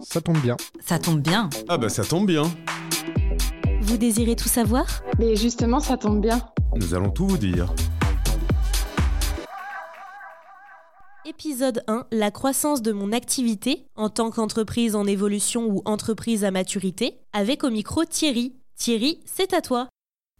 Ça tombe bien. Ça tombe bien. Ah bah ça tombe bien. Vous désirez tout savoir? Mais justement, ça tombe bien. Nous allons tout vous dire. Épisode 1, la croissance de mon activité en tant qu'entreprise en évolution ou entreprise à maturité, avec au micro Thierry. Thierry, c'est à toi.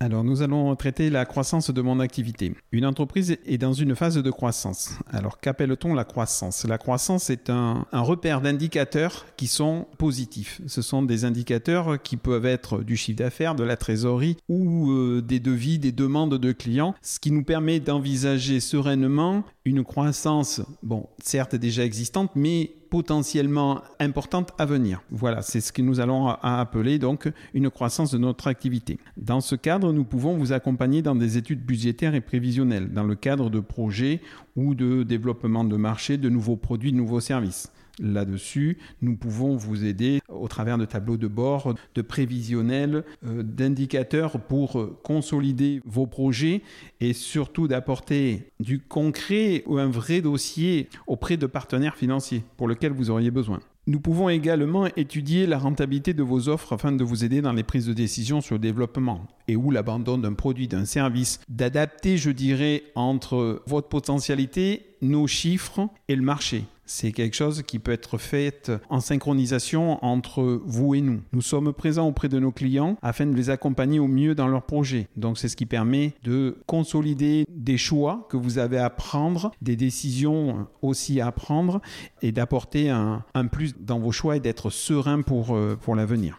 Alors nous allons traiter la croissance de mon activité. Une entreprise est dans une phase de croissance. Alors qu'appelle-t-on la croissance? La croissance est un, repère d'indicateurs qui sont positifs. Ce sont des indicateurs qui peuvent être du chiffre d'affaires, de la trésorerie ou euh, des devis, des demandes de clients, ce qui nous permet d'envisager sereinement une croissance, bon, certes déjà existante, mais potentiellement importante à venir. Voilà, c'est ce que nous allons appeler donc une croissance de notre activité. Dans ce cadre, nous pouvons vous accompagner dans des études budgétaires et prévisionnelles, dans le cadre de projets ou de développement de marché, de nouveaux produits, de nouveaux services là-dessus. Nous pouvons vous aider au travers de tableaux de bord, de prévisionnels, euh, d'indicateurs pour consolider vos projets et surtout d'apporter du concret ou un vrai dossier auprès de partenaires financiers pour lesquels vous auriez besoin. Nous pouvons également étudier la rentabilité de vos offres afin de vous aider dans les prises de décision sur le développement et ou l'abandon d'un produit, d'un service, d'adapter, je dirais, entre votre potentialité, nos chiffres et le marché. C'est quelque chose qui peut être fait en synchronisation entre vous et nous. Nous sommes présents auprès de nos clients afin de les accompagner au mieux dans leurs projets. Donc c'est ce qui permet de consolider des choix que vous avez à prendre, des décisions aussi à prendre et d'apporter un, plus dans vos choix et d'être serein pour, euh, pour l'avenir.